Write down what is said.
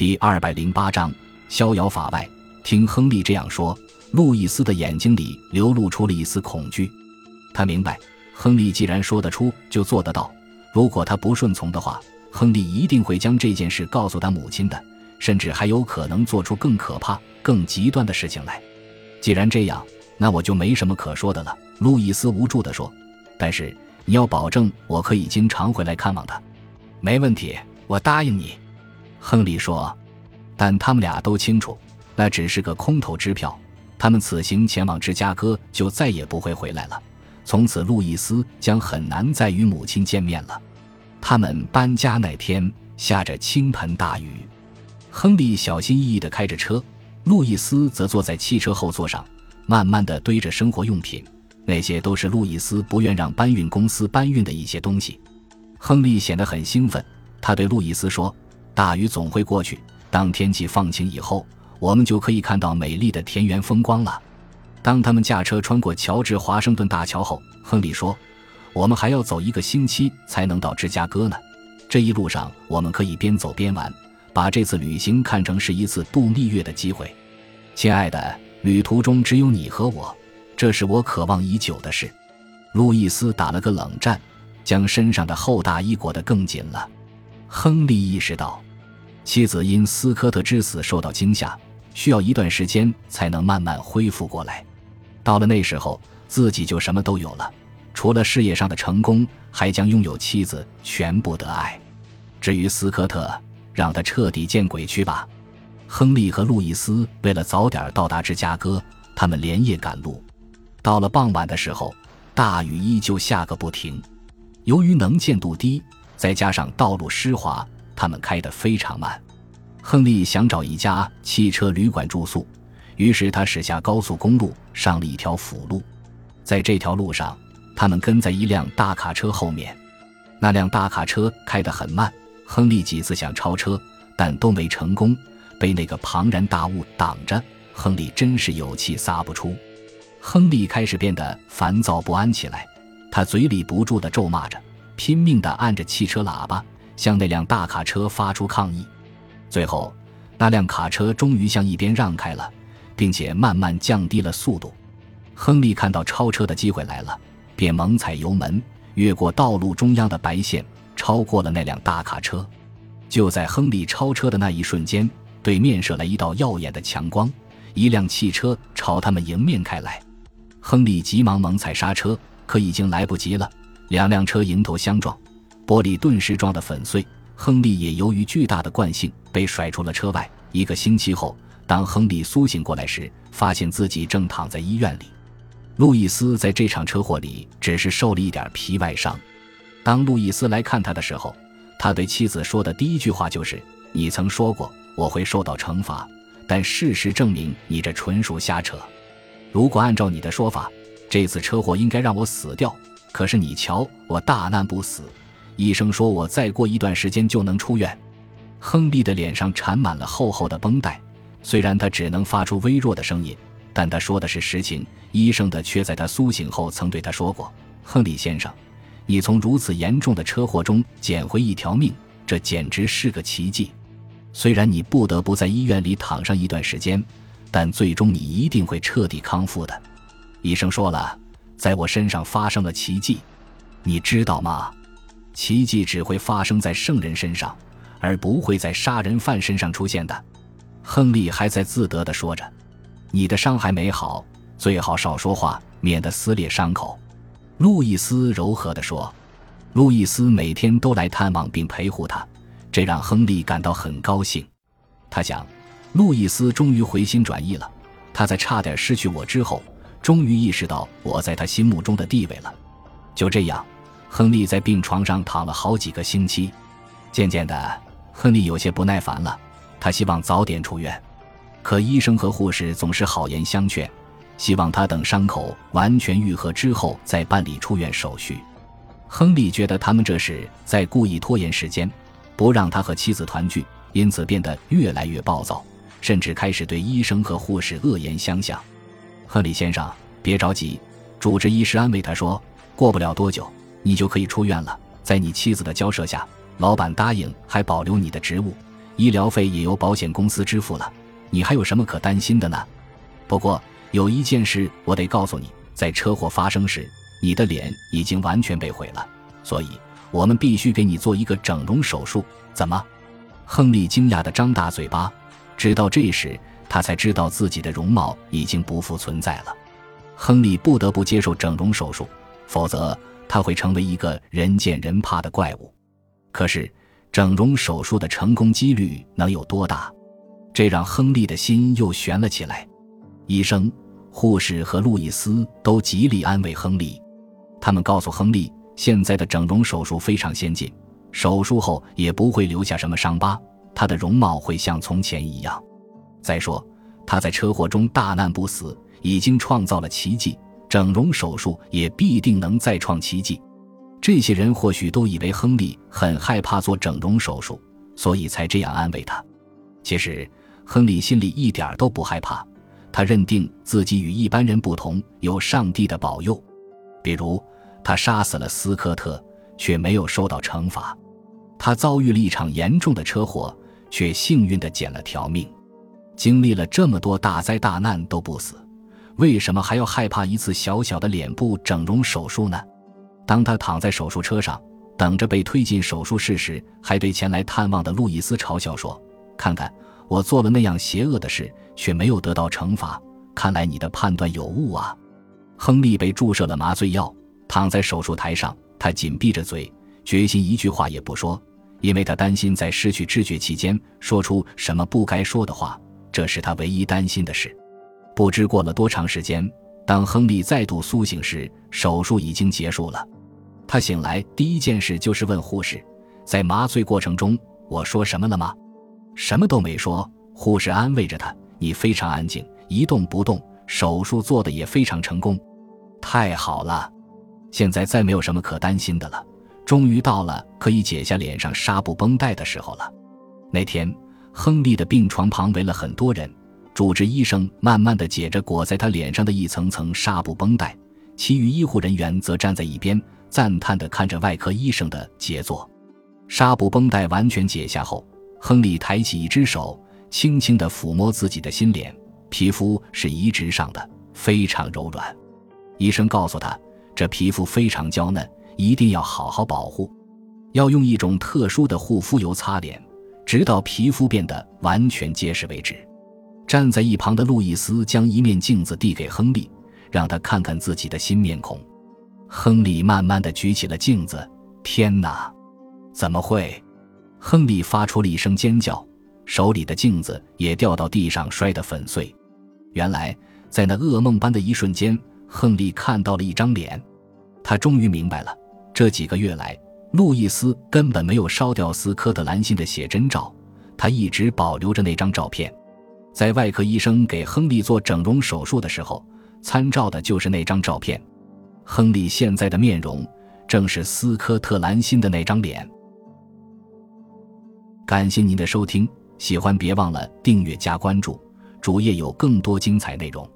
第二百零八章，逍遥法外。听亨利这样说，路易斯的眼睛里流露出了一丝恐惧。他明白，亨利既然说得出，就做得到。如果他不顺从的话，亨利一定会将这件事告诉他母亲的，甚至还有可能做出更可怕、更极端的事情来。既然这样，那我就没什么可说的了。路易斯无助地说：“但是你要保证我可以经常回来看望他。”没问题，我答应你。亨利说：“但他们俩都清楚，那只是个空头支票。他们此行前往芝加哥，就再也不会回来了。从此，路易斯将很难再与母亲见面了。”他们搬家那天下着倾盆大雨，亨利小心翼翼地开着车，路易斯则坐在汽车后座上，慢慢地堆着生活用品。那些都是路易斯不愿让搬运公司搬运的一些东西。亨利显得很兴奋，他对路易斯说。大雨总会过去。当天气放晴以后，我们就可以看到美丽的田园风光了。当他们驾车穿过乔治华盛顿大桥后，亨利说：“我们还要走一个星期才能到芝加哥呢。这一路上，我们可以边走边玩，把这次旅行看成是一次度蜜月的机会。亲爱的，旅途中只有你和我，这是我渴望已久的事。”路易斯打了个冷战，将身上的厚大衣裹得更紧了。亨利意识到，妻子因斯科特之死受到惊吓，需要一段时间才能慢慢恢复过来。到了那时候，自己就什么都有了，除了事业上的成功，还将拥有妻子全部的爱。至于斯科特，让他彻底见鬼去吧。亨利和路易斯为了早点到达芝加哥，他们连夜赶路。到了傍晚的时候，大雨依旧下个不停。由于能见度低。再加上道路湿滑，他们开得非常慢。亨利想找一家汽车旅馆住宿，于是他驶下高速公路，上了一条辅路。在这条路上，他们跟在一辆大卡车后面。那辆大卡车开得很慢，亨利几次想超车，但都没成功，被那个庞然大物挡着。亨利真是有气撒不出。亨利开始变得烦躁不安起来，他嘴里不住地咒骂着。拼命地按着汽车喇叭，向那辆大卡车发出抗议。最后，那辆卡车终于向一边让开了，并且慢慢降低了速度。亨利看到超车的机会来了，便猛踩油门，越过道路中央的白线，超过了那辆大卡车。就在亨利超车的那一瞬间，对面射来一道耀眼的强光，一辆汽车朝他们迎面开来。亨利急忙猛踩刹车，可已经来不及了。两辆车迎头相撞，玻璃顿时撞得粉碎。亨利也由于巨大的惯性被甩出了车外。一个星期后，当亨利苏醒过来时，发现自己正躺在医院里。路易斯在这场车祸里只是受了一点皮外伤。当路易斯来看他的时候，他对妻子说的第一句话就是：“你曾说过我会受到惩罚，但事实证明你这纯属瞎扯。如果按照你的说法，这次车祸应该让我死掉。”可是你瞧，我大难不死，医生说我再过一段时间就能出院。亨利的脸上缠满了厚厚的绷带，虽然他只能发出微弱的声音，但他说的是实情。医生的却在他苏醒后曾对他说过：“亨利先生，你从如此严重的车祸中捡回一条命，这简直是个奇迹。虽然你不得不在医院里躺上一段时间，但最终你一定会彻底康复的。”医生说了。在我身上发生了奇迹，你知道吗？奇迹只会发生在圣人身上，而不会在杀人犯身上出现的。亨利还在自得地说着：“你的伤还没好，最好少说话，免得撕裂伤口。”路易斯柔和地说：“路易斯每天都来探望并陪护他，这让亨利感到很高兴。他想，路易斯终于回心转意了。他在差点失去我之后。”终于意识到我在他心目中的地位了。就这样，亨利在病床上躺了好几个星期。渐渐的，亨利有些不耐烦了，他希望早点出院。可医生和护士总是好言相劝，希望他等伤口完全愈合之后再办理出院手续。亨利觉得他们这是在故意拖延时间，不让他和妻子团聚，因此变得越来越暴躁，甚至开始对医生和护士恶言相向。亨利先生，别着急。主治医师安慰他说：“过不了多久，你就可以出院了。在你妻子的交涉下，老板答应还保留你的职务，医疗费也由保险公司支付了，你还有什么可担心的呢？不过有一件事我得告诉你，在车祸发生时，你的脸已经完全被毁了，所以我们必须给你做一个整容手术。怎么？亨利惊讶地张大嘴巴，直到这时，他才知道自己的容貌已经不复存在了。亨利不得不接受整容手术，否则他会成为一个人见人怕的怪物。可是，整容手术的成功几率能有多大？这让亨利的心又悬了起来。医生、护士和路易斯都极力安慰亨利，他们告诉亨利，现在的整容手术非常先进，手术后也不会留下什么伤疤，他的容貌会像从前一样。再说，他在车祸中大难不死。已经创造了奇迹，整容手术也必定能再创奇迹。这些人或许都以为亨利很害怕做整容手术，所以才这样安慰他。其实，亨利心里一点都不害怕，他认定自己与一般人不同，有上帝的保佑。比如，他杀死了斯科特，却没有受到惩罚；他遭遇了一场严重的车祸，却幸运地捡了条命。经历了这么多大灾大难都不死。为什么还要害怕一次小小的脸部整容手术呢？当他躺在手术车上，等着被推进手术室时，还对前来探望的路易斯嘲笑说：“看看，我做了那样邪恶的事，却没有得到惩罚。看来你的判断有误啊！”亨利被注射了麻醉药，躺在手术台上，他紧闭着嘴，决心一句话也不说，因为他担心在失去知觉期间说出什么不该说的话，这是他唯一担心的事。不知过了多长时间，当亨利再度苏醒时，手术已经结束了。他醒来第一件事就是问护士：“在麻醉过程中，我说什么了吗？”“什么都没说。”护士安慰着他：“你非常安静，一动不动，手术做的也非常成功。”“太好了，现在再没有什么可担心的了。终于到了可以解下脸上纱布绷带的时候了。”那天，亨利的病床旁围了很多人。主治医生慢慢地解着裹在他脸上的一层层纱布绷带，其余医护人员则站在一边，赞叹地看着外科医生的杰作。纱布绷带完全解下后，亨利抬起一只手，轻轻地抚摸自己的新脸，皮肤是移植上的，非常柔软。医生告诉他，这皮肤非常娇嫩，一定要好好保护，要用一种特殊的护肤油擦脸，直到皮肤变得完全结实为止。站在一旁的路易斯将一面镜子递给亨利，让他看看自己的新面孔。亨利慢慢的举起了镜子，天哪，怎么会？亨利发出了一声尖叫，手里的镜子也掉到地上，摔得粉碎。原来，在那噩梦般的一瞬间，亨利看到了一张脸。他终于明白了，这几个月来，路易斯根本没有烧掉斯科特兰辛的写真照，他一直保留着那张照片。在外科医生给亨利做整容手术的时候，参照的就是那张照片。亨利现在的面容正是斯科特兰辛的那张脸。感谢您的收听，喜欢别忘了订阅加关注，主页有更多精彩内容。